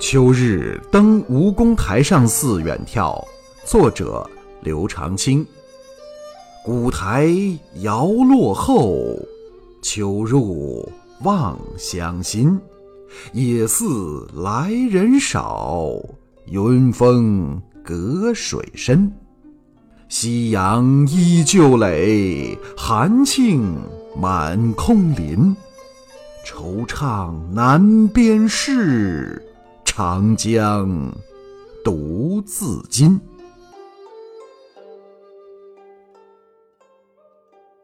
秋日登吴公台上寺远眺，作者刘长卿。古台摇落后，秋入望乡心。夜似来人少，云峰隔水深。夕阳依旧垒，寒磬满空林。惆怅南边事。长江独自今。